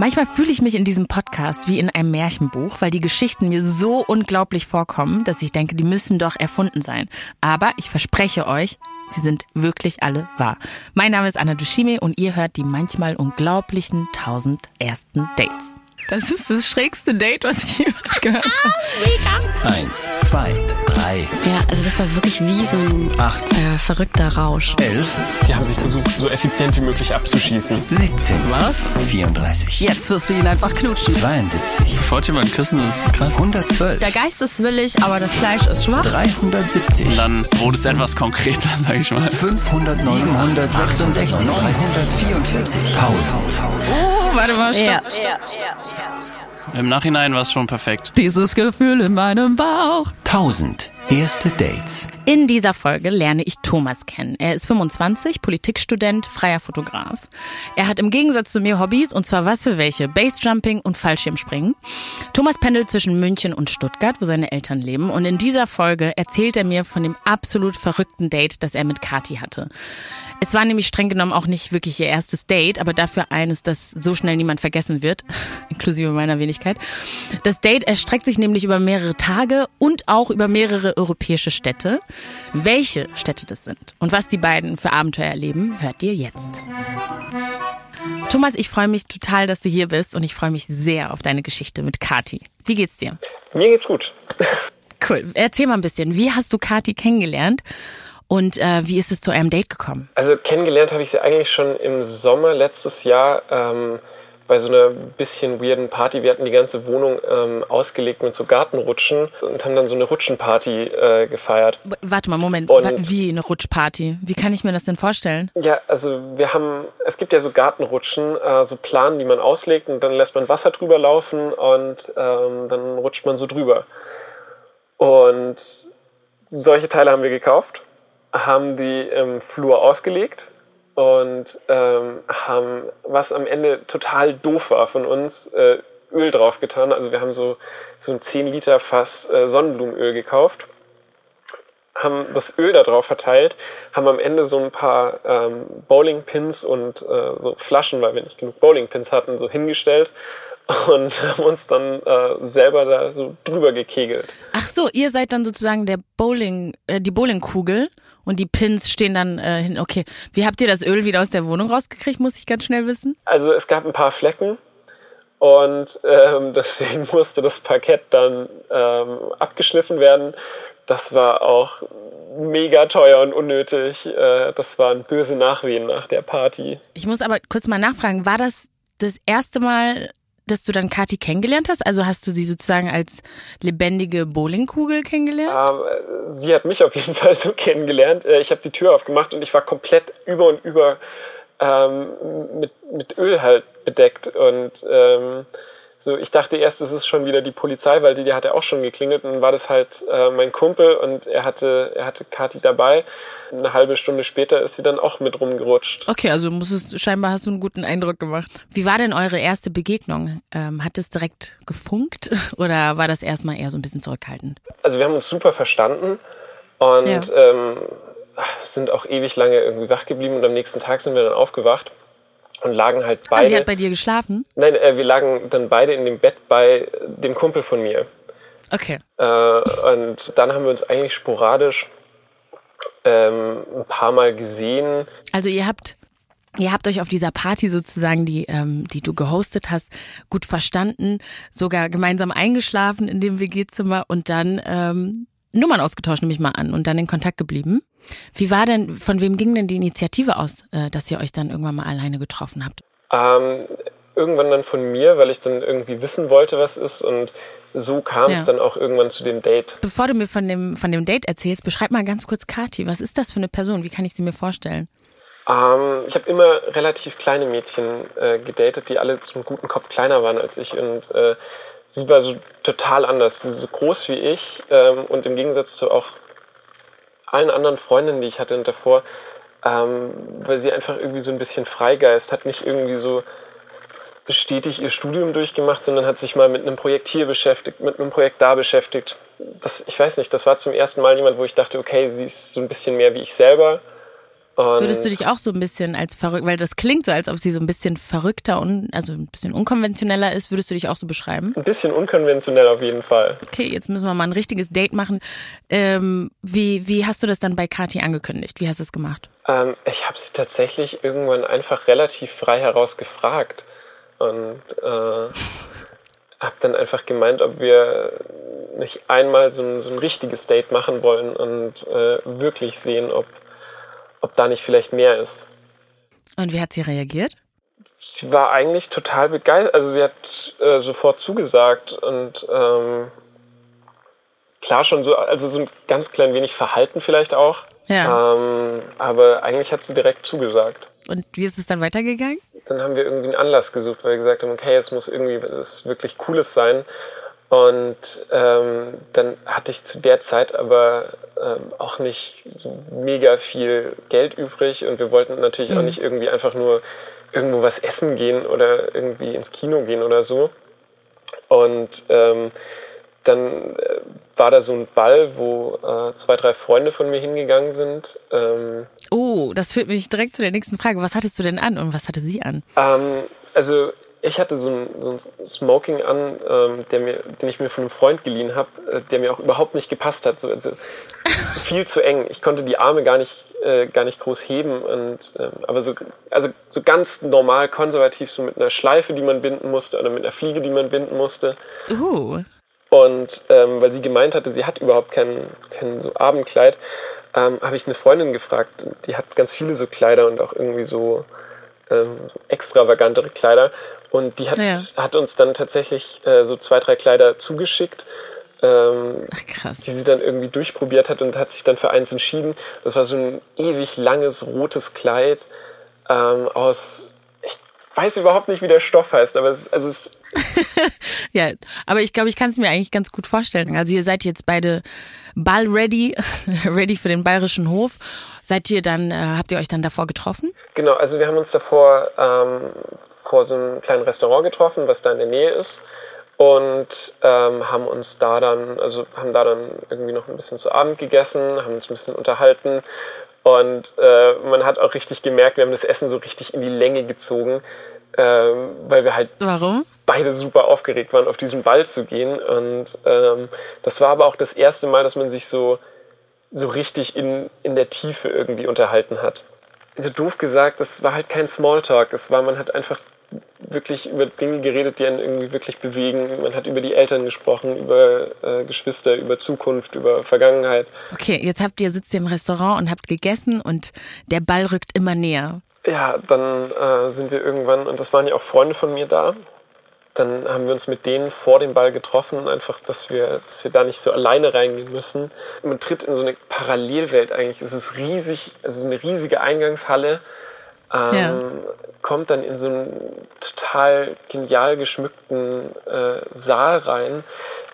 Manchmal fühle ich mich in diesem Podcast wie in einem Märchenbuch, weil die Geschichten mir so unglaublich vorkommen, dass ich denke, die müssen doch erfunden sein. Aber ich verspreche euch, sie sind wirklich alle wahr. Mein Name ist Anna Dushime und ihr hört die manchmal unglaublichen tausend ersten Dates. Das ist das schrägste Date, was ich jemals gehört habe. Eins, zwei, drei. Ja, also das war wirklich wie so ein acht, äh, verrückter Rausch. Elf. Die haben sich versucht, so effizient wie möglich abzuschießen. 17. Was? 34. Jetzt wirst du ihn einfach knutschen. 72. Sofort jemanden küssen, das ist krass. 112. Der Geist ist willig, aber das Fleisch ist schwach. 370. Dann wurde es etwas konkreter, sag ich mal. 500, 766, 944. Pause. Oh, warte mal, stopp. Ja. Im Nachhinein war es schon perfekt. Dieses Gefühl in meinem Bauch. 1000 erste Dates. In dieser Folge lerne ich Thomas kennen. Er ist 25, Politikstudent, freier Fotograf. Er hat im Gegensatz zu mir Hobbys, und zwar was für welche? Bassjumping und Fallschirmspringen. Thomas pendelt zwischen München und Stuttgart, wo seine Eltern leben. Und in dieser Folge erzählt er mir von dem absolut verrückten Date, das er mit Kati hatte. Es war nämlich streng genommen auch nicht wirklich ihr erstes Date, aber dafür eines, das so schnell niemand vergessen wird, inklusive meiner Wenigkeit. Das Date erstreckt sich nämlich über mehrere Tage und auch über mehrere europäische Städte. Welche Städte das sind und was die beiden für Abenteuer erleben, hört ihr jetzt. Thomas, ich freue mich total, dass du hier bist und ich freue mich sehr auf deine Geschichte mit Kati. Wie geht's dir? Mir geht's gut. Cool. Erzähl mal ein bisschen. Wie hast du Kati kennengelernt und äh, wie ist es zu eurem Date gekommen? Also kennengelernt habe ich sie eigentlich schon im Sommer letztes Jahr ähm, bei so einer bisschen weirden Party. Wir hatten die ganze Wohnung ähm, ausgelegt mit so Gartenrutschen und haben dann so eine Rutschenparty äh, gefeiert. W- Warte mal, Moment. Und- Wie eine Rutschparty? Wie kann ich mir das denn vorstellen? Ja, also wir haben, es gibt ja so Gartenrutschen, äh, so Planen, die man auslegt und dann lässt man Wasser drüber laufen und ähm, dann rutscht man so drüber. Und solche Teile haben wir gekauft, haben die im Flur ausgelegt und ähm, haben, was am Ende total doof war von uns, äh, Öl drauf getan. Also wir haben so, so ein 10 Liter Fass äh, Sonnenblumenöl gekauft haben das Öl da drauf verteilt, haben am Ende so ein paar ähm, Bowlingpins und äh, so Flaschen, weil wir nicht genug Bowlingpins hatten, so hingestellt und haben uns dann äh, selber da so drüber gekegelt. Ach so, ihr seid dann sozusagen der Bowling, äh, die Bowlingkugel und die Pins stehen dann äh, hin. Okay, wie habt ihr das Öl wieder aus der Wohnung rausgekriegt? Muss ich ganz schnell wissen. Also es gab ein paar Flecken und ähm, deswegen musste das Parkett dann ähm, abgeschliffen werden. Das war auch mega teuer und unnötig. Äh, das waren böse Nachwehen nach der Party. Ich muss aber kurz mal nachfragen, war das das erste Mal, dass du dann Kati kennengelernt hast? Also hast du sie sozusagen als lebendige Bowlingkugel kennengelernt? Ähm, sie hat mich auf jeden Fall so kennengelernt. Äh, Ich habe die Tür aufgemacht und ich war komplett über und über ähm, mit, mit Öl halt bedeckt. Und ähm, so, ich dachte erst, es ist schon wieder die Polizei, weil die, die hatte auch schon geklingelt. Und dann war das halt äh, mein Kumpel und er hatte, er hatte Kathi dabei. Eine halbe Stunde später ist sie dann auch mit rumgerutscht. Okay, also musstest, scheinbar hast du einen guten Eindruck gemacht. Wie war denn eure erste Begegnung? Ähm, hat es direkt gefunkt oder war das erstmal eher so ein bisschen zurückhaltend? Also wir haben uns super verstanden und Ja. ähm, sind auch ewig lange irgendwie wach geblieben und am nächsten Tag sind wir dann aufgewacht und lagen halt beide. sie hat bei dir geschlafen? Nein, äh, wir lagen dann beide in dem Bett bei dem Kumpel von mir. Okay. Äh, und dann haben wir uns eigentlich sporadisch ähm, ein paar Mal gesehen. Also ihr habt Ihr habt euch auf dieser Party sozusagen, die, ähm, die du gehostet hast, gut verstanden, sogar gemeinsam eingeschlafen in dem WG-Zimmer und dann ähm, Nummern ausgetauscht, nehme ich mal an, und dann in Kontakt geblieben. Wie war denn, von wem ging denn die Initiative aus, äh, dass ihr euch dann irgendwann mal alleine getroffen habt? Ähm, irgendwann dann von mir, weil ich dann irgendwie wissen wollte, was ist. Und so kam Ja. es dann auch irgendwann zu dem Date. Bevor du mir von dem, von dem Date erzählst, beschreib mal ganz kurz Kati. Was ist das für eine Person? Wie kann ich sie mir vorstellen? Ähm, ich habe immer relativ kleine Mädchen äh, gedatet, die alle einen guten Kopf kleiner waren als ich. Und äh, sie war so total anders. Sie ist so groß wie ich ähm, und im Gegensatz zu auch allen anderen Freundinnen, die ich hatte davor, ähm, weil sie einfach irgendwie so ein bisschen Freigeist hat, nicht irgendwie so stetig ihr Studium durchgemacht, sondern hat sich mal mit einem Projekt hier beschäftigt, mit einem Projekt da beschäftigt. Das, ich weiß nicht, das war zum ersten Mal jemand, wo ich dachte, okay, sie ist so ein bisschen mehr wie ich selber Und Würdest du dich auch so ein bisschen als verrückt, weil das klingt so, als ob sie so ein bisschen verrückter und also ein bisschen unkonventioneller ist, würdest du dich auch so beschreiben? ein bisschen unkonventionell auf jeden Fall. Okay, jetzt müssen wir mal ein richtiges Date machen. Ähm, wie, wie hast du das dann bei Kati angekündigt? Wie hast du es gemacht? Ähm, ich habe sie tatsächlich irgendwann einfach relativ frei heraus gefragt und äh, habe dann einfach gemeint, ob wir nicht einmal so ein, so ein richtiges Date machen wollen und äh, wirklich sehen, ob, ob da nicht vielleicht mehr ist. Und wie hat sie reagiert? Sie war eigentlich total begeistert, also sie hat äh, sofort zugesagt und ähm, klar schon so, also so ein ganz klein wenig Verhalten vielleicht auch. Ja. Ähm, aber eigentlich hat sie direkt zugesagt. Und wie ist es dann weitergegangen? Dann haben wir irgendwie einen Anlass gesucht, weil wir gesagt haben, okay, jetzt muss irgendwie was wirklich Cooles sein. Und ähm, dann hatte ich zu der Zeit aber ähm, auch nicht so mega viel Geld übrig und wir wollten natürlich auch Mhm. nicht irgendwie einfach nur irgendwo was essen gehen oder irgendwie ins Kino gehen oder so. Und ähm, dann äh, war da so ein Ball, wo äh, zwei, drei Freunde von mir hingegangen sind. Ähm, Oh, das führt mich direkt zu der nächsten Frage. Was hattest du denn an und was hatte sie an? Ähm, also ich hatte so ein, so ein Smoking an, ähm, mir, den ich mir von einem Freund geliehen habe, äh, der mir auch überhaupt nicht gepasst hat. So, also viel zu eng. Ich konnte die Arme gar nicht, äh, gar nicht groß heben. Und, ähm, aber so, also so ganz normal konservativ, so mit einer Schleife, die man binden musste oder mit einer Fliege, die man binden musste. Uh, Und ähm, weil sie gemeint hatte, sie hat überhaupt kein, kein so Abendkleid, ähm, habe ich eine Freundin gefragt, die hat ganz viele so Kleider und auch irgendwie so, ähm, extravagantere Kleider. Und die hat, Ja. hat uns dann tatsächlich äh, so zwei, drei Kleider zugeschickt, ähm, ach krass. die sie dann irgendwie durchprobiert hat und hat sich dann für eins entschieden. Das war so ein ewig langes rotes Kleid ähm, aus, ich weiß überhaupt nicht, wie der Stoff heißt, aber es, also es Ja, aber ich glaube, ich kann es mir eigentlich ganz gut vorstellen. Also ihr seid jetzt beide ball-ready, ready für den bayerischen Hof. Seid ihr dann, äh, habt ihr euch dann davor getroffen? Genau, also wir haben uns davor ähm, vor so einem kleinen Restaurant getroffen, was da in der Nähe ist. Und ähm, haben uns da dann, also haben da dann irgendwie noch ein bisschen zu Abend gegessen, haben uns ein bisschen unterhalten. Und äh, man hat auch richtig gemerkt, wir haben das Essen so richtig in die Länge gezogen, ähm, weil wir halt Warum? beide super aufgeregt waren, auf diesen Ball zu gehen. Und ähm, das war aber auch das erste Mal, dass man sich so, so richtig in, in der Tiefe irgendwie unterhalten hat. So doof gesagt, das war halt kein Smalltalk. Es war, man hat einfach wirklich über Dinge geredet, die einen irgendwie wirklich bewegen. Man hat über die Eltern gesprochen, über äh, Geschwister, über Zukunft, über Vergangenheit. Okay, jetzt habt ihr, sitzt ihr im Restaurant und habt gegessen und der Ball rückt immer näher. Ja, dann äh, sind wir irgendwann, und das waren ja auch Freunde von mir da, dann haben wir uns mit denen vor dem Ball getroffen, einfach, dass wir, dass wir da nicht so alleine reingehen müssen. Man tritt in so eine Parallelwelt eigentlich. Es ist riesig, es ist eine riesige Eingangshalle. Ähm, Ja. Kommt dann in so einen total genial geschmückten äh, Saal rein.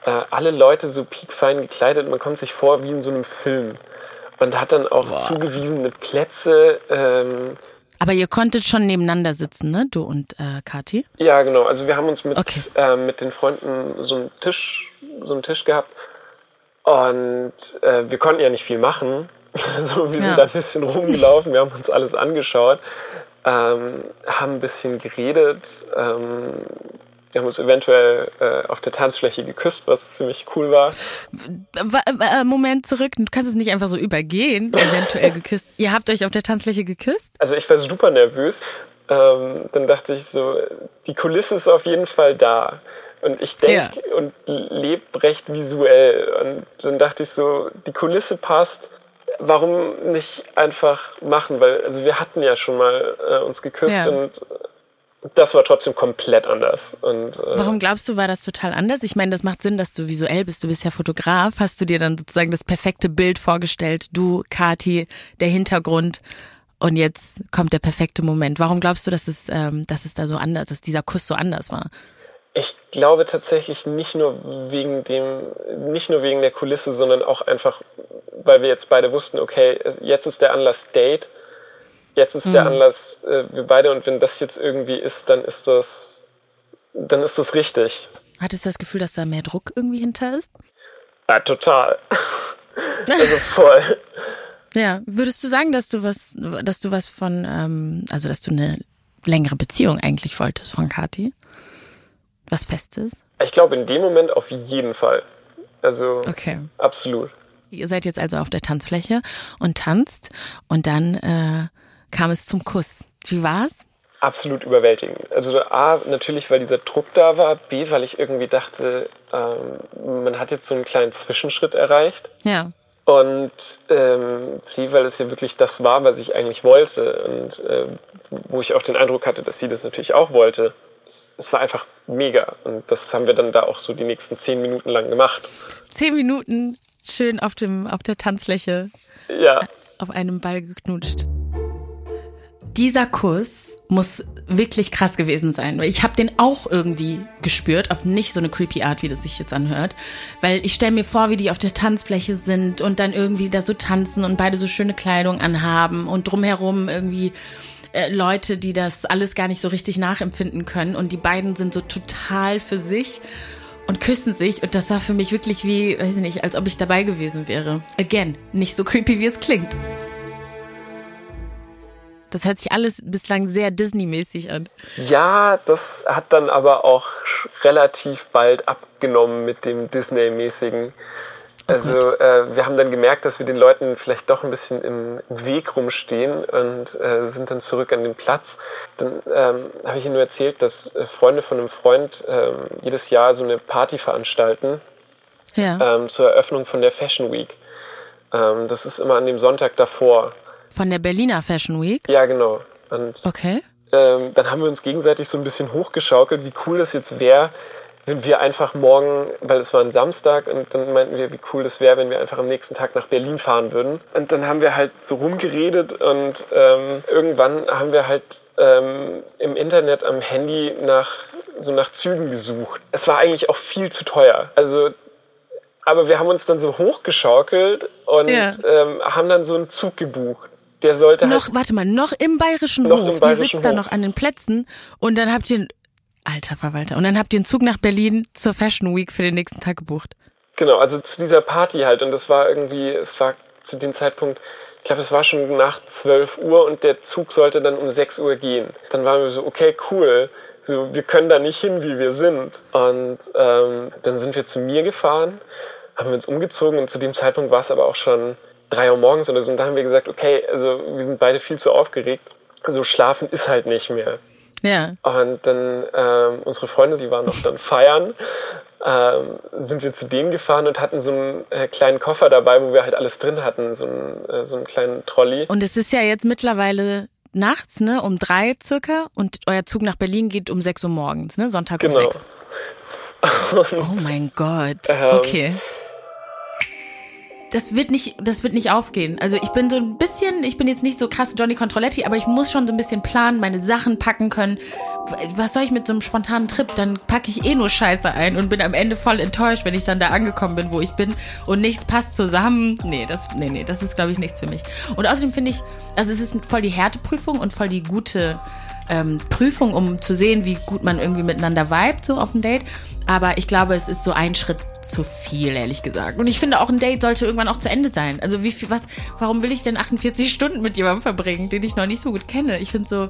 Äh, alle Leute so piekfein gekleidet. Man kommt sich vor wie in so einem Film. Und hat dann auch zugewiesene Plätze. Ähm, Aber ihr konntet schon nebeneinander sitzen, ne? Du und äh, Kathi? Ja, genau. Also wir haben uns mit, Okay. äh, mit den Freunden so einen Tisch, so einen Tisch gehabt. Und äh, wir konnten ja nicht viel machen. so, wir Ja. sind da ein bisschen rumgelaufen, wir haben uns alles angeschaut, ähm, haben ein bisschen geredet. Ähm, wir haben uns eventuell äh, auf der Tanzfläche geküsst, was ziemlich cool war. Wa- äh, Moment zurück, du kannst es nicht einfach so übergehen, eventuell geküsst. Ihr habt euch auf der Tanzfläche geküsst? Also ich war super nervös. Ähm, dann dachte ich so, die Kulisse ist auf jeden Fall da. Und ich denke und lebe recht visuell. Und dann dachte ich so, die Kulisse passt. Warum nicht einfach machen? Weil, also wir hatten ja schon mal äh, uns geküsst Ja. und das war trotzdem komplett anders. Und, äh, Warum glaubst du, war das total anders? Ich meine, das macht Sinn, dass du visuell bist. Du bist ja Fotograf. Hast du dir dann sozusagen das perfekte Bild vorgestellt? Du, Kati, der Hintergrund. Und jetzt kommt der perfekte Moment. Warum glaubst du, dass es, ähm, dass es da so anders, dass dieser Kuss so anders war? Ich glaube tatsächlich nicht nur wegen dem, nicht nur wegen der Kulisse, sondern auch einfach, weil wir jetzt beide wussten, okay, jetzt ist der Anlass Date, jetzt ist der Anlass äh, wir beide und wenn das jetzt irgendwie ist, dann ist das, dann ist das richtig. Hattest du das Gefühl, dass da mehr Druck irgendwie hinter ist? Ja, total. also voll. Ja, würdest du sagen, dass du was, dass du was von, ähm, also dass du eine längere Beziehung eigentlich wolltest von Kati? Was Festes? Ich glaube, in dem Moment auf jeden Fall. Also, Okay. absolut. Ihr seid jetzt also auf der Tanzfläche und tanzt und dann äh, kam es zum Kuss. Wie war's? absolut überwältigend. Also A, natürlich, weil dieser Druck da war, B, weil ich irgendwie dachte, ähm, man hat jetzt so einen kleinen Zwischenschritt erreicht. Ja. Und ähm, C, weil es ja wirklich das war, was ich eigentlich wollte und äh, wo ich auch den Eindruck hatte, dass sie das natürlich auch wollte. Es, es war einfach mega und das haben wir dann da auch so die nächsten zehn Minuten lang gemacht. Zehn Minuten schön auf dem auf der Tanzfläche Ja, auf einem Ball geknutscht. Dieser Kuss muss wirklich krass gewesen sein, weil ich habe den auch irgendwie gespürt, auf nicht so eine creepy Art, wie das sich jetzt anhört, weil ich stelle mir vor, wie die auf der Tanzfläche sind und dann irgendwie da so tanzen und beide so schöne Kleidung anhaben und drumherum irgendwie äh, Leute, die das alles gar nicht so richtig nachempfinden können und die beiden sind so total für sich und küssen sich und das war für mich wirklich wie, weiß ich nicht, als ob ich dabei gewesen wäre. Again, nicht so creepy, wie es klingt. Das hört sich alles bislang sehr Disney-mäßig an. Ja, das hat dann aber auch relativ bald abgenommen mit dem Disney-mäßigen. Also äh, wir haben dann gemerkt, dass wir den Leuten vielleicht doch ein bisschen im Weg rumstehen und äh, sind dann zurück an den Platz. Dann ähm, habe ich Ihnen nur erzählt, dass äh, Freunde von einem Freund ähm, jedes Jahr so eine Party veranstalten Ja. ähm, zur Eröffnung von der Fashion Week. Ähm, das ist immer an dem Sonntag davor. Von der Berliner Fashion Week. Ja, genau. Und Okay. ähm, dann haben wir uns gegenseitig so ein bisschen hochgeschaukelt, wie cool das jetzt wäre, wenn wir einfach morgen, weil es war ein Samstag, und dann meinten wir, wie cool das wäre, wenn wir einfach am nächsten Tag nach Berlin fahren würden. Und dann haben wir halt so rumgeredet und ähm, irgendwann haben wir halt ähm, im Internet am Handy nach so nach Zügen gesucht. Es war eigentlich auch viel zu teuer. Also aber wir haben uns dann so hochgeschaukelt und Ja. ähm, haben dann so einen Zug gebucht. Der sollte halt Noch, warte mal, noch im bayerischen Noch Hof. im Ihr Bayerischen sitzt da Hof. noch an den Plätzen und dann habt ihr, alter Verwalter, und dann habt ihr einen Zug nach Berlin zur Fashion Week für den nächsten Tag gebucht. Genau, also zu dieser Party halt. Und das war irgendwie, es war zu dem Zeitpunkt, ich glaube, es war schon nach 12 Uhr und der Zug sollte dann um 6 Uhr gehen. Dann waren wir so, okay, cool. So, wir können da nicht hin, wie wir sind. Und ähm, dann sind wir zu mir gefahren, haben wir uns umgezogen und zu dem Zeitpunkt war es aber auch schon 3 Uhr morgens oder so. Und da haben wir gesagt, okay, also wir sind beide viel zu aufgeregt. Also schlafen ist halt nicht mehr. Ja. Und dann ähm, unsere Freunde, die waren noch dann feiern, ähm, sind wir zu denen gefahren und hatten so einen äh, kleinen Koffer dabei, wo wir halt alles drin hatten, so einen, äh, so einen kleinen Trolley. Und es ist ja jetzt mittlerweile nachts, ne, um drei circa und euer Zug nach Berlin geht um sechs Uhr morgens, ne, Sonntag um Genau. sechs. Oh mein Gott. Ähm. Okay. Das wird nicht, das wird nicht aufgehen. Also ich bin so ein bisschen, ich bin jetzt nicht so krass Johnny Controletti, aber ich muss schon so ein bisschen planen, meine Sachen packen können. Was soll ich mit so einem spontanen Trip? Dann packe ich eh nur Scheiße ein und bin am Ende voll enttäuscht, wenn ich dann da angekommen bin, wo ich bin und nichts passt zusammen. Nee, das, nee, nee, das ist glaube ich nichts für mich. Und außerdem finde ich, also es ist voll die Härteprüfung und voll die gute ähm, Prüfung, um zu sehen, wie gut man irgendwie miteinander vibet, so auf dem Date. Aber ich glaube, es ist so ein Schritt zu viel, ehrlich gesagt. Und ich finde auch, ein Date sollte irgendwann auch zu Ende sein. Also wie viel, was, warum will ich denn 48 Stunden mit jemandem verbringen, den ich noch nicht so gut kenne? Ich finde so,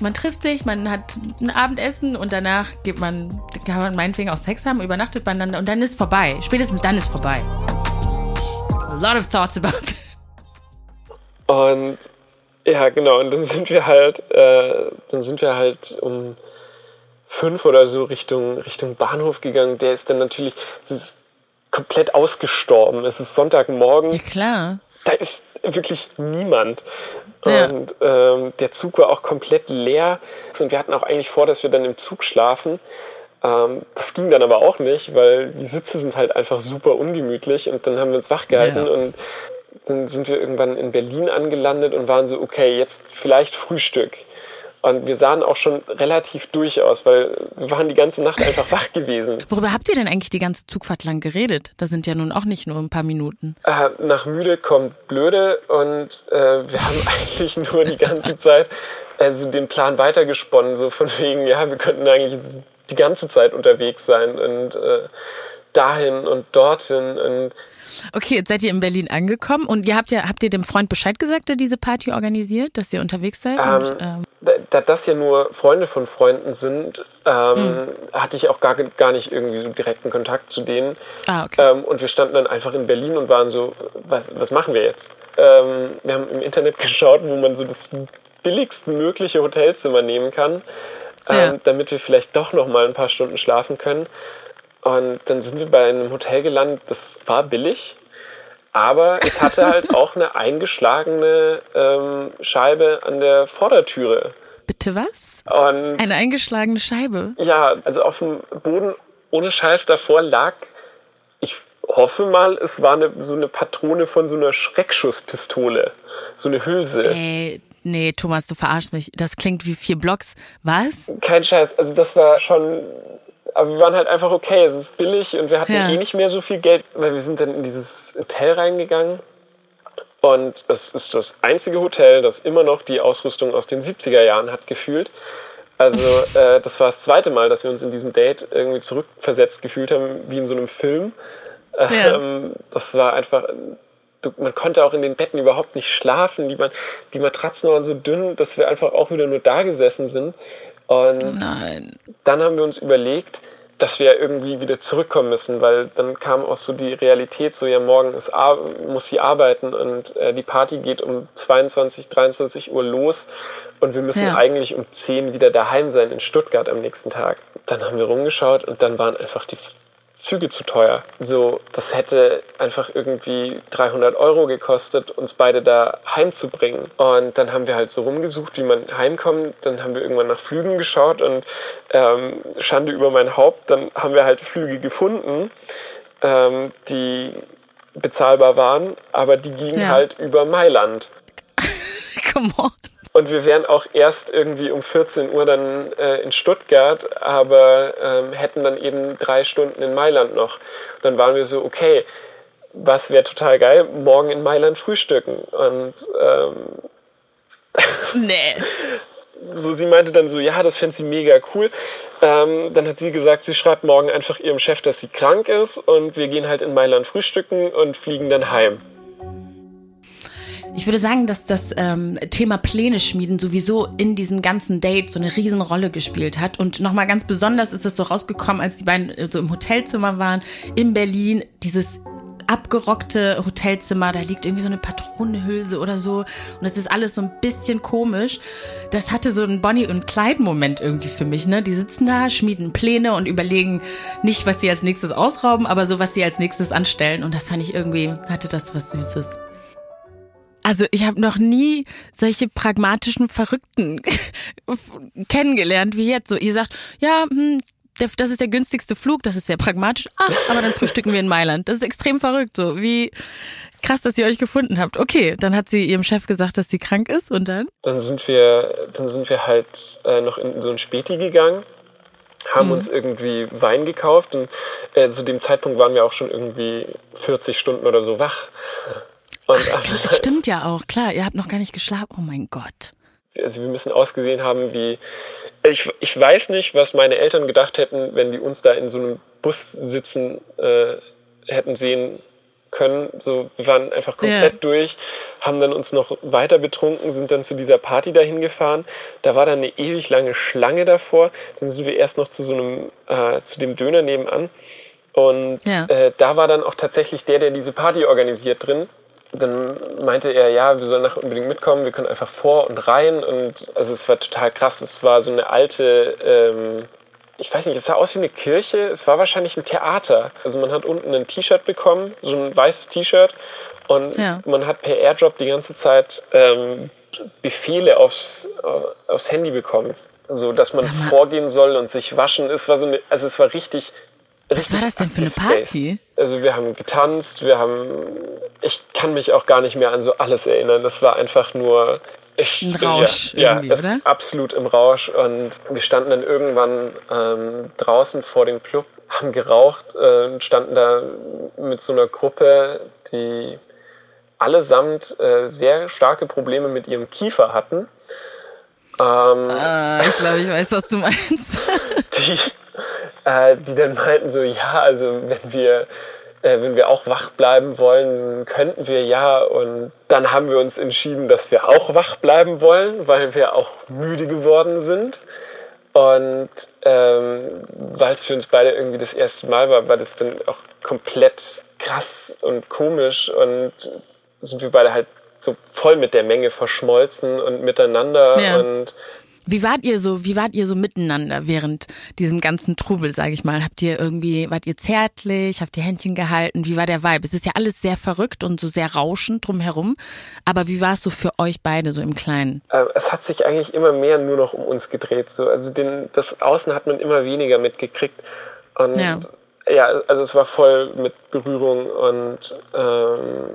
man trifft sich, man hat ein Abendessen und danach geht man, kann man meinetwegen auch Sex haben, übernachtet beieinander und dann ist vorbei. Spätestens dann ist vorbei. A lot of thoughts about that. Und ja, genau, und dann sind wir halt, äh, dann sind wir halt um fünf oder so Richtung, Richtung Bahnhof gegangen. Der ist dann natürlich, ist komplett ausgestorben. Es ist Sonntagmorgen. Ja klar. da ist wirklich niemand. Ja. Und ähm, der Zug war auch komplett leer. Und wir hatten auch eigentlich vor, dass wir dann im Zug schlafen. Ähm, das ging dann aber auch nicht, weil die Sitze sind halt einfach super ungemütlich. Und dann haben wir uns wachgehalten Ja. und sind wir irgendwann in Berlin angelandet und waren so, okay, jetzt vielleicht Frühstück. Und wir sahen auch schon relativ durch aus, weil wir waren die ganze Nacht einfach wach gewesen. Worüber habt ihr denn eigentlich die ganze Zugfahrt lang geredet? Das sind ja nun auch nicht nur ein paar Minuten. Äh, nach müde kommt blöde und äh, wir haben eigentlich nur die ganze Zeit also den Plan weitergesponnen, so von wegen, ja, wir könnten eigentlich die ganze Zeit unterwegs sein und äh, dahin und dorthin und Okay, jetzt seid ihr in Berlin angekommen und ihr habt ja, habt ihr dem Freund Bescheid gesagt, der diese Party organisiert, dass ihr unterwegs seid? Ähm, und, ähm, da, da das ja nur Freunde von Freunden sind, ähm, hatte ich auch gar, gar nicht irgendwie so direkten Kontakt zu denen. ah, okay. Ähm, und wir standen dann einfach in Berlin und waren so, was, was machen wir jetzt? Ähm, wir haben im Internet geschaut, wo man so das billigstmögliche Hotelzimmer nehmen kann, ähm, Ja. damit wir vielleicht doch noch mal ein paar Stunden schlafen können. Und dann sind wir bei einem Hotel gelandet, das war billig, aber es hatte halt auch eine eingeschlagene ähm, Scheibe an der Vordertüre. Bitte was? Und Eine eingeschlagene Scheibe. ja, also auf dem Boden ohne Scheiß davor lag, ich hoffe mal, es war eine, so eine Patrone von so einer Schreckschusspistole. So eine Hülse. Ey, nee, Thomas, du verarschst mich. Das klingt wie vier Blocks. Was? Kein Scheiß, also das war schon. Aber wir waren halt einfach okay, es ist billig und wir hatten Ja. eh nicht mehr so viel Geld, weil wir sind dann in dieses Hotel reingegangen. Und es ist das einzige Hotel, das immer noch die Ausrüstung aus den 70er Jahren hat gefühlt. Also äh, das war das zweite Mal, dass wir uns in diesem Date irgendwie zurückversetzt gefühlt haben, wie in so einem Film. Ja. Ähm, das war einfach, man konnte auch in den Betten überhaupt nicht schlafen. Die, man, die Matratzen waren so dünn, dass wir einfach auch wieder nur da gesessen sind. Und Nein. dann haben wir uns überlegt, dass wir irgendwie wieder zurückkommen müssen, weil dann kam auch so die Realität, so ja, morgen ist, muss sie arbeiten und äh, die Party geht um 22, 23 Uhr los und wir müssen Ja. eigentlich um 10 wieder daheim sein in Stuttgart am nächsten Tag. Dann haben wir rumgeschaut und dann waren einfach die Züge zu teuer. So, das hätte einfach irgendwie 300 Euro gekostet, uns beide da heimzubringen. Und dann haben wir halt so rumgesucht, wie man heimkommt. Dann haben wir irgendwann nach Flügen geschaut und ähm, Schande über mein Haupt. Dann haben wir halt Flüge gefunden, ähm, die bezahlbar waren, aber die gingen Ja. halt über Mailand. Come on. Und wir wären auch erst irgendwie um 14 Uhr dann äh, in Stuttgart, aber ähm, hätten dann eben drei Stunden in Mailand noch. Und dann waren wir so, okay, was wäre total geil, morgen in Mailand frühstücken. Und ähm, Nee. so sie meinte dann so, ja, das fände sie mega cool. Ähm, dann hat sie gesagt, sie schreibt morgen einfach ihrem Chef, dass sie krank ist und wir gehen halt in Mailand frühstücken und fliegen dann heim. Ich würde sagen, dass das ähm, Thema Pläne schmieden sowieso in diesem ganzen Date so eine Riesenrolle gespielt hat. Und nochmal ganz besonders ist es so rausgekommen, als die beiden äh, so im Hotelzimmer waren in Berlin. Dieses abgerockte Hotelzimmer, da liegt irgendwie so eine Patronenhülse oder so. Und es ist alles so ein bisschen komisch. Das hatte so einen Bonnie- und Clyde-Moment irgendwie für mich. Ne? Die sitzen da, schmieden Pläne und überlegen nicht, was sie als nächstes ausrauben, aber so, was sie als nächstes anstellen. Und das fand ich irgendwie, hatte das was Süßes. Also ich habe noch nie solche pragmatischen Verrückten kennengelernt wie jetzt. So ihr sagt, ja, hm, das ist der günstigste Flug, das ist sehr pragmatisch. Ach, aber dann frühstücken wir in Mailand. Das ist extrem verrückt. So wie krass, dass ihr euch gefunden habt. Okay, dann hat sie ihrem Chef gesagt, dass sie krank ist und dann? Dann sind wir, dann sind wir halt äh, noch in so ein Späti gegangen, haben uns irgendwie Wein gekauft und äh, zu dem Zeitpunkt waren wir auch schon irgendwie 40 Stunden oder so wach. Das stimmt ja auch, klar. Ihr habt noch gar nicht geschlafen. Oh mein Gott. also wir müssen ausgesehen haben wie. Ich, ich weiß nicht, was meine Eltern gedacht hätten, wenn die uns da in so einem Bus sitzen äh, hätten sehen können. So, wir waren einfach komplett Ja. durch, haben dann uns noch weiter betrunken, sind dann zu dieser Party dahin gefahren. Da war dann eine ewig lange Schlange davor. Dann sind wir erst noch zu so einem, äh, zu dem Döner nebenan. Und Ja. äh, da war dann auch tatsächlich der, der diese Party organisiert drin. Dann meinte er, ja, wir sollen nachher unbedingt mitkommen, wir können einfach vor und rein. Und also es war total krass. Es war so eine alte, ähm, ich weiß nicht, es sah aus wie eine Kirche. Es war wahrscheinlich ein Theater. Also man hat unten ein T-Shirt bekommen, so ein weißes T-Shirt. Und Ja. man hat per Airdrop die ganze Zeit ähm, Befehle aufs, aufs Handy bekommen. So, dass man vorgehen soll und sich waschen. Es war so eine, also es war richtig. Was war das denn für eine. Party? Also wir haben getanzt, wir haben, ich kann mich auch gar nicht mehr an so alles erinnern. Das war einfach nur ich, Ein Rausch ja, irgendwie, ja, oder? absolut im Rausch. Und wir standen dann irgendwann ähm, draußen vor dem Club, haben geraucht äh, und standen da mit so einer Gruppe, die allesamt äh, sehr starke Probleme mit ihrem Kiefer hatten. Ähm, Äh, ich glaube, ich weiß, was du meinst. die, äh, die dann meinten so, ja, also wenn wir äh, wenn wir auch wach bleiben wollen, könnten wir ja. Und dann haben wir uns entschieden, dass wir auch wach bleiben wollen, weil wir auch müde geworden sind. Und ähm, weil es für uns beide irgendwie das erste Mal war, war das dann auch komplett krass und komisch und sind wir beide halt so voll mit der Menge verschmolzen und miteinander Ja. und Wie wart ihr so, wie wart ihr so miteinander während diesem ganzen Trubel, sage ich mal? Habt ihr irgendwie, wart ihr zärtlich, habt ihr Händchen gehalten? Wie war der Vibe? Es ist ja alles sehr verrückt und so sehr rauschend drumherum. Aber wie war es so für euch beide so im Kleinen? äh, es hat sich eigentlich immer mehr nur noch um uns gedreht. So. Also den, das Außen hat man immer weniger mitgekriegt. Und Ja. ja, also es war voll mit Berührung und ähm,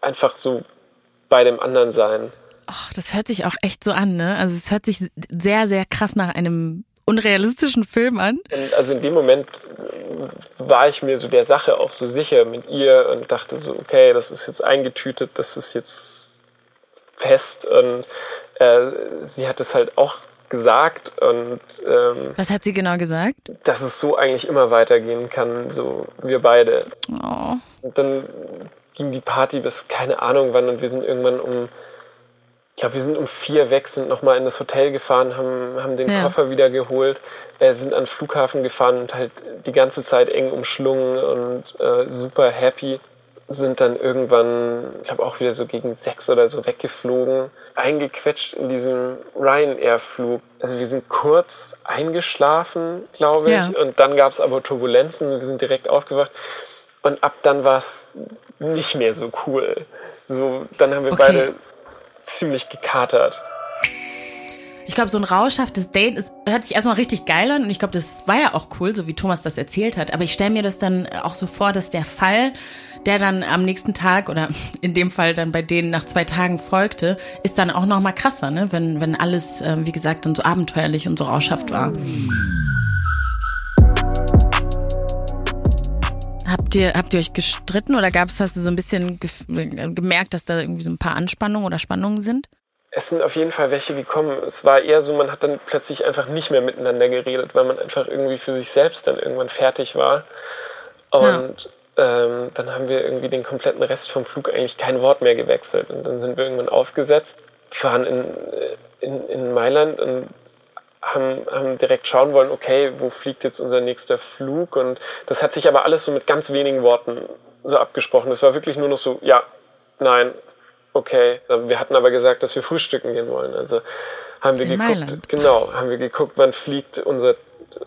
einfach so bei dem anderen sein. Och, das hört sich auch echt so an, ne? Also es hört sich sehr, sehr krass nach einem unrealistischen Film an. Also in dem Moment war ich mir so der Sache auch so sicher mit ihr und dachte so, okay, das ist jetzt eingetütet, das ist jetzt fest und äh, sie hat es halt auch gesagt und ähm, Was hat sie genau gesagt? dass es so eigentlich immer weitergehen kann, so wir beide. Oh. Und dann ging die Party bis keine Ahnung wann und wir sind irgendwann um, ich glaube, wir sind um vier weg, sind nochmal in das Hotel gefahren, haben, haben den Ja. Koffer wieder geholt, äh, sind an den Flughafen gefahren und halt die ganze Zeit eng umschlungen und äh, super happy. Sind dann irgendwann, ich glaube auch wieder so gegen sechs oder so weggeflogen, eingequetscht in diesem Ryanair-Flug. Also wir sind kurz eingeschlafen, glaube ich, Ja. und dann gab es aber Turbulenzen, wir sind direkt aufgewacht. Und ab dann war es nicht mehr so cool. So, dann haben wir Okay. beide ziemlich gekatert. Ich glaube, so ein rauschhaftes Date ist, hört sich erstmal richtig geil an und ich glaube, das war ja auch cool, so wie Thomas das erzählt hat. Aber ich stelle mir das dann auch so vor, dass der Fall, der dann am nächsten Tag oder in dem Fall dann bei denen nach zwei Tagen folgte, ist dann auch noch mal krasser, ne? Wenn wenn alles, ähm, wie gesagt, dann so abenteuerlich und so rauschhaft war. Ihr, habt ihr euch gestritten oder gab es, hast du so ein bisschen gemerkt, dass da irgendwie so ein paar Anspannungen oder Spannungen sind? Es sind auf jeden Fall welche gekommen. Es war eher so, man hat dann plötzlich einfach nicht mehr miteinander geredet, weil man einfach irgendwie für sich selbst dann irgendwann fertig war. Und ähm, dann haben wir irgendwie den kompletten Rest vom Flug eigentlich kein Wort mehr gewechselt. Und dann sind wir irgendwann aufgesetzt, waren in, in, in Mailand und haben, haben direkt schauen wollen, okay, wo fliegt jetzt unser nächster Flug? Und das hat sich aber alles so mit ganz wenigen Worten so abgesprochen. Es war wirklich nur noch so, ja, nein, okay. Wir hatten aber gesagt, dass wir frühstücken gehen wollen. Also haben wir In geguckt, Mailand. genau, haben wir geguckt, wann fliegt unser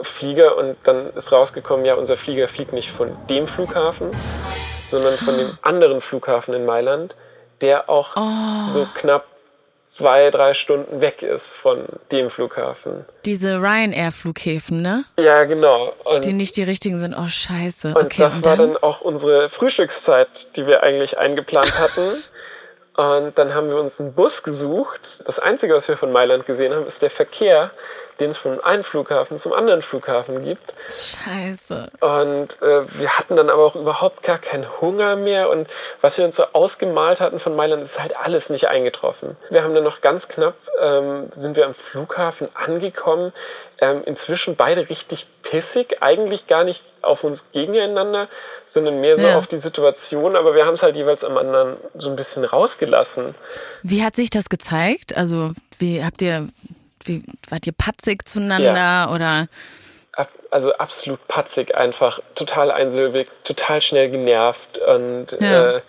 Flieger und dann ist rausgekommen, ja, unser Flieger fliegt nicht von dem Flughafen, sondern von dem anderen Flughafen in Mailand, der auch Oh. so knapp zwei, drei Stunden weg ist von dem Flughafen. Diese Ryanair-Flughäfen, ne? Ja, genau. Und, Die nicht die richtigen sind. Oh, scheiße. und Okay, das und war dann? dann auch unsere Frühstückszeit, die wir eigentlich eingeplant hatten. Und dann haben wir uns einen Bus gesucht. Das Einzige, was wir von Mailand gesehen haben, ist der Verkehr, den es von einem Flughafen zum anderen Flughafen gibt. Scheiße. Und äh, wir hatten dann aber auch überhaupt gar keinen Hunger mehr. Und was wir uns so ausgemalt hatten von Mailand, ist halt alles nicht eingetroffen. Wir haben dann noch ganz knapp, ähm, sind wir am Flughafen angekommen. Ähm, inzwischen beide richtig pissig, eigentlich gar nicht auf uns gegeneinander, sondern mehr so Ja. auf die Situation. Aber wir haben es halt jeweils am anderen so ein bisschen rausgelassen. Wie hat sich das gezeigt? Also, wie habt ihr, wie, wart ihr patzig zueinander oder? Ab, also absolut patzig einfach, total einsilbig, total schnell genervt und Ja. äh,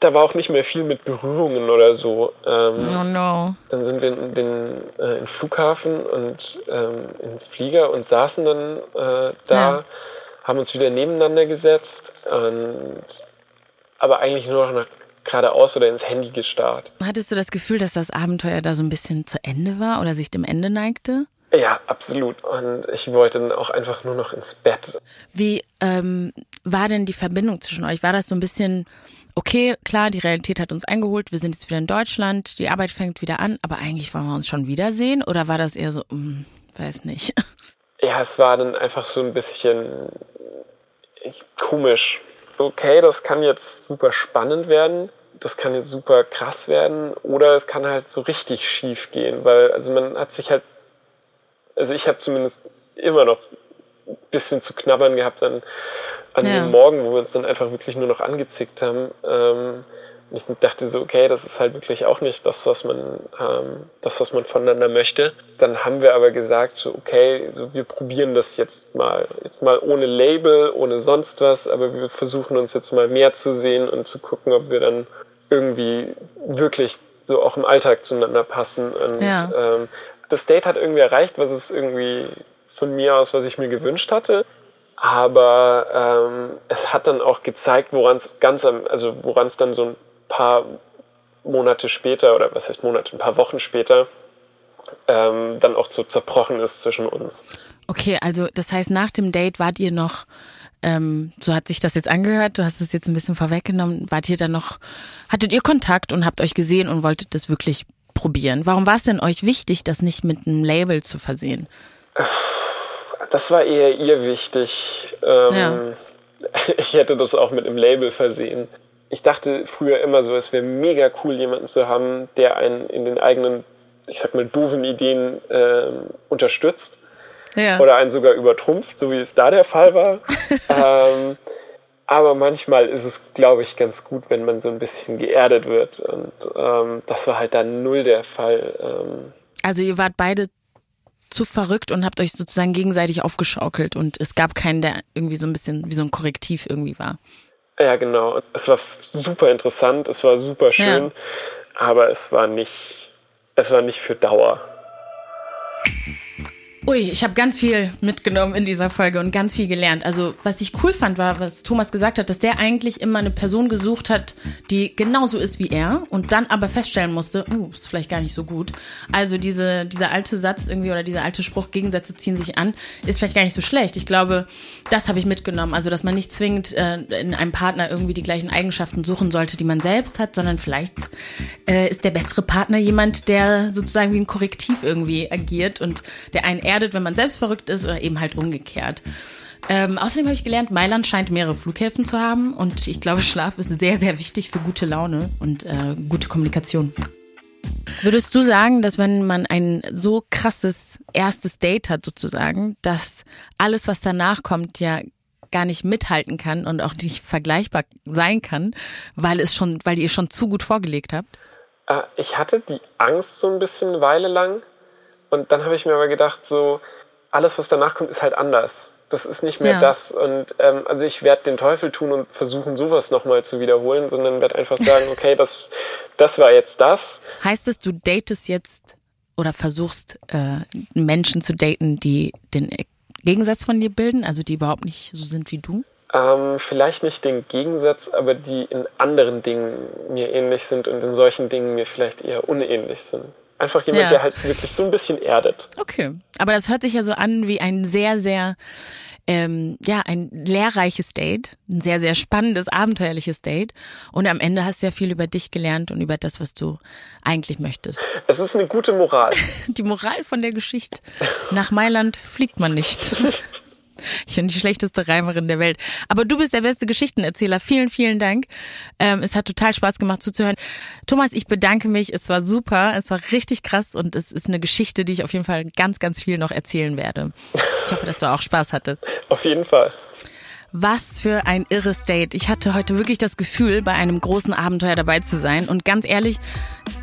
da war auch nicht mehr viel mit Berührungen oder so. Ähm, Oh no. Dann sind wir in den, äh, in Flughafen und ähm, in den Flieger und saßen dann äh, da, Ja. haben uns wieder nebeneinander gesetzt und aber eigentlich nur noch nach geradeaus oder ins Handy gestarrt. Hattest du das Gefühl, dass das Abenteuer da so ein bisschen zu Ende war oder sich dem Ende neigte? Ja, absolut. Und ich wollte dann auch einfach nur noch ins Bett. Wie ähm, war denn die Verbindung zwischen euch? War das so ein bisschen, okay, klar, die Realität hat uns eingeholt, wir sind jetzt wieder in Deutschland, die Arbeit fängt wieder an, aber eigentlich wollen wir uns schon wiedersehen? Oder war das eher so, hm, weiß nicht. Ja, es war dann einfach so ein bisschen komisch. Okay, das kann jetzt super spannend werden, das kann jetzt super krass werden oder es kann halt so richtig schief gehen, weil also man hat sich halt, also ich habe zumindest immer noch ein bisschen zu knabbern gehabt an, an Ja. dem Morgen, wo wir uns dann einfach wirklich nur noch angezickt haben. Ähm, ich dachte so, okay, das ist halt wirklich auch nicht das, was man, ähm, das, was man voneinander möchte. Dann haben wir aber gesagt, so, okay, so, wir probieren das jetzt mal. Jetzt mal ohne Label, ohne sonst was, aber wir versuchen uns jetzt mal mehr zu sehen und zu gucken, ob wir dann irgendwie wirklich so auch im Alltag zueinander passen. Und, Ja. ähm, das Date hat irgendwie erreicht, was es irgendwie von mir aus, was ich mir gewünscht hatte. Aber ähm, es hat dann auch gezeigt, woran es ganz am, also woran es dann so ein paar Monate später oder was heißt Monate, ein paar Wochen später ähm, dann auch so zerbrochen ist zwischen uns. Okay, also das heißt, nach dem Date wart ihr noch, ähm, so hat sich das jetzt angehört, du hast es jetzt ein bisschen vorweggenommen, wart ihr dann noch, hattet ihr Kontakt und habt euch gesehen und wolltet das wirklich probieren? Warum war es denn euch wichtig, das nicht mit einem Label zu versehen? Das war eher ihr wichtig. Ähm, Ja. Ich hätte das auch mit einem Label versehen. Ich dachte früher immer so, es wäre mega cool, jemanden zu haben, der einen in den eigenen, ich sag mal, doofen Ideen ähm, unterstützt Ja. oder einen sogar übertrumpft, so wie es da der Fall war. ähm, aber manchmal ist es, glaube ich, ganz gut, wenn man so ein bisschen geerdet wird. Und ähm, das war halt dann null der Fall. Ähm, Also ihr wart beide zu verrückt und habt euch sozusagen gegenseitig aufgeschaukelt und es gab keinen, der irgendwie so ein bisschen wie so ein Korrektiv irgendwie war. Ja, genau. Es war super interessant, es war super schön, aber es war nicht, es war nicht für Dauer. Ui, ich habe ganz viel mitgenommen in dieser Folge und ganz viel gelernt. Also, was ich cool fand, war, was Thomas gesagt hat, dass der eigentlich immer eine Person gesucht hat, die genauso ist wie er und dann aber feststellen musste, uh, ist vielleicht gar nicht so gut. Also diese, dieser alte Satz irgendwie oder dieser alte Spruch, Gegensätze ziehen sich an, ist vielleicht gar nicht so schlecht. Ich glaube, das habe ich mitgenommen. Also, dass man nicht zwingend äh, in einem Partner irgendwie die gleichen Eigenschaften suchen sollte, die man selbst hat, sondern vielleicht äh, ist der bessere Partner jemand, der sozusagen wie ein Korrektiv irgendwie agiert und der einen erdet, wenn man selbst verrückt ist oder eben halt umgekehrt. Ähm, außerdem habe ich gelernt, Mailand scheint mehrere Flughäfen zu haben und ich glaube, Schlaf ist sehr, sehr wichtig für gute Laune und äh, gute Kommunikation. Würdest du sagen, dass wenn man ein so krasses erstes Date hat sozusagen, dass alles, was danach kommt, ja gar nicht mithalten kann und auch nicht vergleichbar sein kann, weil es schon, weil ihr schon zu gut vorgelegt habt? Äh, ich hatte die Angst so ein bisschen eine Weile lang und dann habe ich mir aber gedacht, so alles, was danach kommt, ist halt anders. Das ist nicht mehr Ja. das. Und ähm, also ich werde den Teufel tun und versuchen, sowas nochmal zu wiederholen, sondern werde einfach sagen, okay, das, das war jetzt das. Heißt es, du datest jetzt oder versuchst äh, Menschen zu daten, die den Gegensatz von dir bilden, also die überhaupt nicht so sind wie du? Ähm, vielleicht nicht den Gegensatz, aber die in anderen Dingen mir ähnlich sind und in solchen Dingen mir vielleicht eher unähnlich sind. Einfach jemand, Ja. der halt wirklich so ein bisschen erdet. Okay. Aber das hört sich ja so an wie ein sehr, sehr, ähm, ja, ein lehrreiches Date, ein sehr, sehr spannendes, abenteuerliches Date. Und am Ende hast du ja viel über dich gelernt und über das, was du eigentlich möchtest. Es ist eine gute Moral. Die Moral von der Geschichte. Nach Mailand fliegt man nicht. Ich bin die schlechteste Reimerin der Welt. Aber du bist der beste Geschichtenerzähler. Vielen, vielen Dank. Ähm, es hat total Spaß gemacht zuzuhören. Thomas, ich bedanke mich. Es war super. Es war richtig krass und es ist eine Geschichte, die ich auf jeden Fall ganz, ganz viel noch erzählen werde. Ich hoffe, dass du auch Spaß hattest. Auf jeden Fall. Was für ein irres Date. Ich hatte heute wirklich das Gefühl, bei einem großen Abenteuer dabei zu sein. Und ganz ehrlich,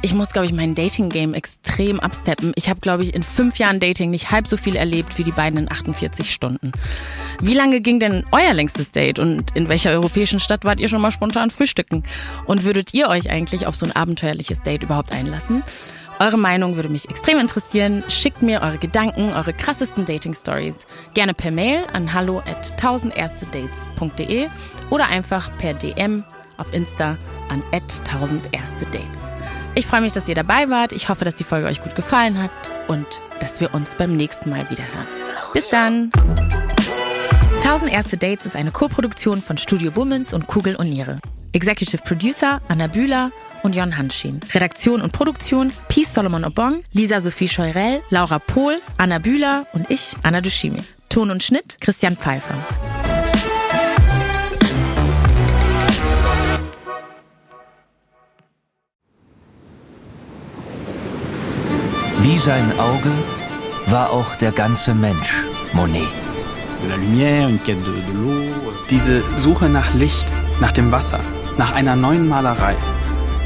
ich muss, glaube ich, mein Dating-Game extrem absteppen. Ich habe, glaube ich, in fünf Jahren Dating nicht halb so viel erlebt wie die beiden in 48 Stunden. Wie lange ging denn euer längstes Date? Und in welcher europäischen Stadt wart ihr schon mal spontan frühstücken? Und würdet ihr euch eigentlich auf so ein abenteuerliches Date überhaupt einlassen? Eure Meinung würde mich extrem interessieren. Schickt mir eure Gedanken, eure krassesten Dating-Stories. Gerne per Mail an hallo at 1000erstedates.de oder einfach per DM auf Insta an at 1000erstedates. Ich freue mich, dass ihr dabei wart. Ich hoffe, dass die Folge euch gut gefallen hat und dass wir uns beim nächsten Mal wieder hören. Bis dann! 1000 Erste Dates ist eine Koproduktion von Studio Bummens und Kugel und Niere. Executive Producer Anna Bühler und Jon Hanschin. Redaktion und Produktion Peace Solomon Obong, Lisa Sophie Scheurell, Laura Pohl, Anna Bühler und ich, Anna Dushimi. Ton und Schnitt Christian Pfeiffer. Wie sein Auge war auch der ganze Mensch Monet. Diese Suche nach Licht, nach dem Wasser, nach einer neuen Malerei.